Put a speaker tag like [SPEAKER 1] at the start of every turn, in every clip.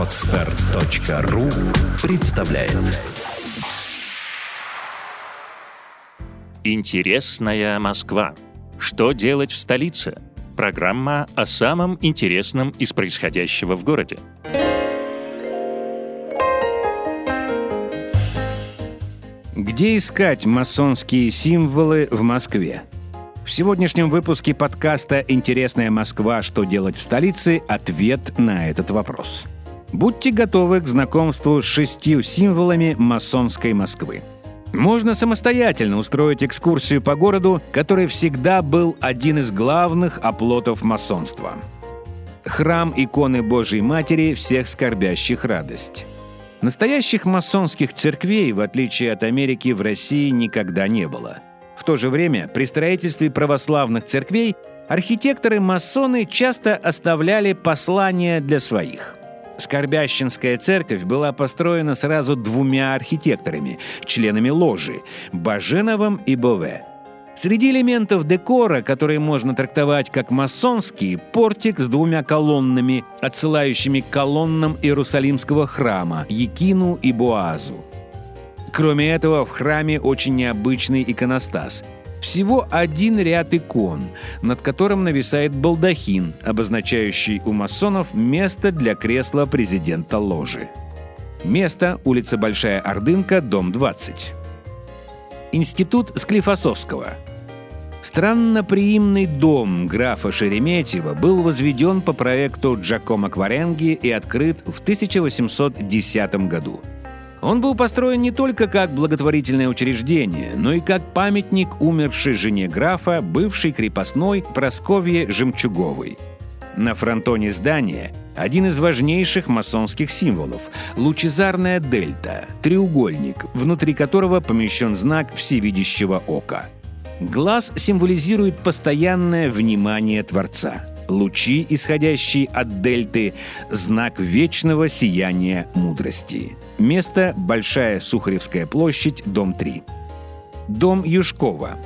[SPEAKER 1] Отстар.ру представляет
[SPEAKER 2] Интересная Москва. Что делать в столице? Программа о самом интересном из происходящего в городе.
[SPEAKER 3] Где искать масонские символы в Москве? В сегодняшнем выпуске подкаста «Интересная Москва. Что делать в столице?» ответ на этот вопрос. Будьте готовы к знакомству с шестью символами масонской Москвы. Можно самостоятельно устроить экскурсию по городу, который всегда был один из главных оплотов масонства. Храм иконы Божьей Матери всех скорбящих радость. Настоящих масонских церквей, в отличие от Америки, в России никогда не было – в то же время при строительстве православных церквей архитекторы-масоны часто оставляли послания для своих. Скорбящинская церковь была построена сразу двумя архитекторами, членами ложи – Баженовым и Бове. Среди элементов декора, которые можно трактовать как масонские, портик с двумя колоннами, отсылающими к колоннам Иерусалимского храма – Якину и Боазу – Кроме этого, в храме очень необычный иконостас. Всего один ряд икон, над которым нависает балдахин, обозначающий у масонов место для кресла президента ложи. Место – улица Большая Ордынка, дом 20. Институт Склифосовского. Странноприимный дом графа Шереметьева был возведен по проекту Джакомо Кваренги и открыт в 1810 году – он был построен не только как благотворительное учреждение, но и как памятник умершей жене графа, бывшей крепостной Просковье Жемчуговой. На фронтоне здания один из важнейших масонских символов – лучезарная дельта, треугольник, внутри которого помещен знак всевидящего ока. Глаз символизирует постоянное внимание Творца. Лучи, исходящие от дельты – знак вечного сияния мудрости. Место – Большая Сухаревская площадь, дом 3. Дом Юшкова.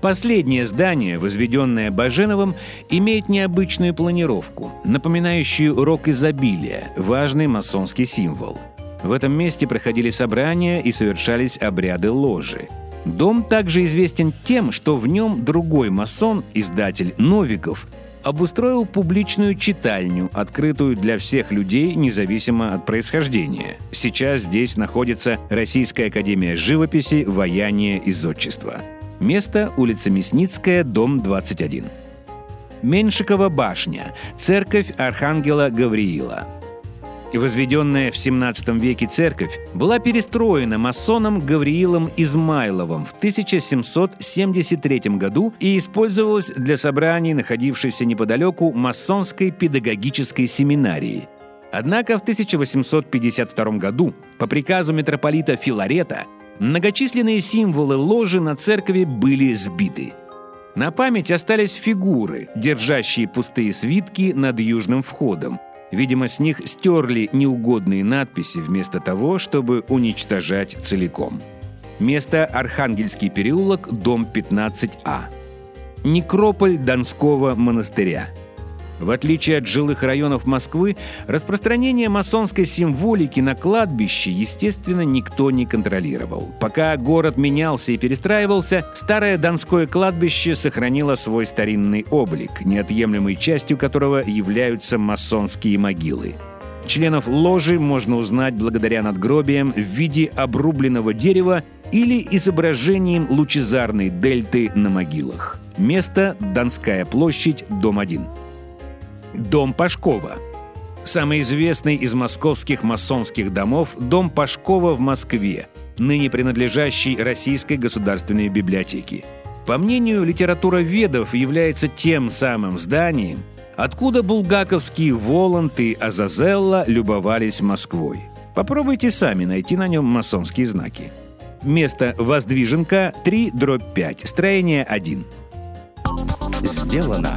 [SPEAKER 3] Последнее здание, возведенное Баженовым, имеет необычную планировку, напоминающую рок изобилия, важный масонский символ. В этом месте проходили собрания и совершались обряды ложи. Дом также известен тем, что в нем другой масон, издатель Новиков, обустроил публичную читальню, открытую для всех людей, независимо от происхождения. Сейчас здесь находится Российская академия живописи, ваяния и зодчества. Место – улица Мясницкая, дом 21. Меншикова башня, церковь Архангела Гавриила – Возведенная в 17 веке церковь была перестроена масоном Гавриилом Измайловым в 1773 году и использовалась для собраний, находившейся неподалеку масонской педагогической семинарии. Однако в 1852 году по приказу митрополита Филарета многочисленные символы ложи на церкви были сбиты. На память остались фигуры, держащие пустые свитки над южным входом, Видимо, с них стерли неугодные надписи вместо того, чтобы уничтожать целиком. Место Архангельский переулок, дом 15А. Некрополь Донского монастыря – в отличие от жилых районов Москвы, распространение масонской символики на кладбище, естественно, никто не контролировал. Пока город менялся и перестраивался, старое Донское кладбище сохранило свой старинный облик, неотъемлемой частью которого являются масонские могилы. Членов ложи можно узнать благодаря надгробиям в виде обрубленного дерева или изображением лучезарной дельты на могилах. Место – Донская площадь, дом 1. Дом Пашкова. Самый известный из московских масонских домов – Дом Пашкова в Москве, ныне принадлежащий Российской государственной библиотеке. По мнению литературоведов, является тем самым зданием, откуда булгаковские Воланд и Азазелла любовались Москвой. Попробуйте сами найти на нем масонские знаки. Место Воздвиженка 3 дробь 5, строение 1.
[SPEAKER 1] Сделано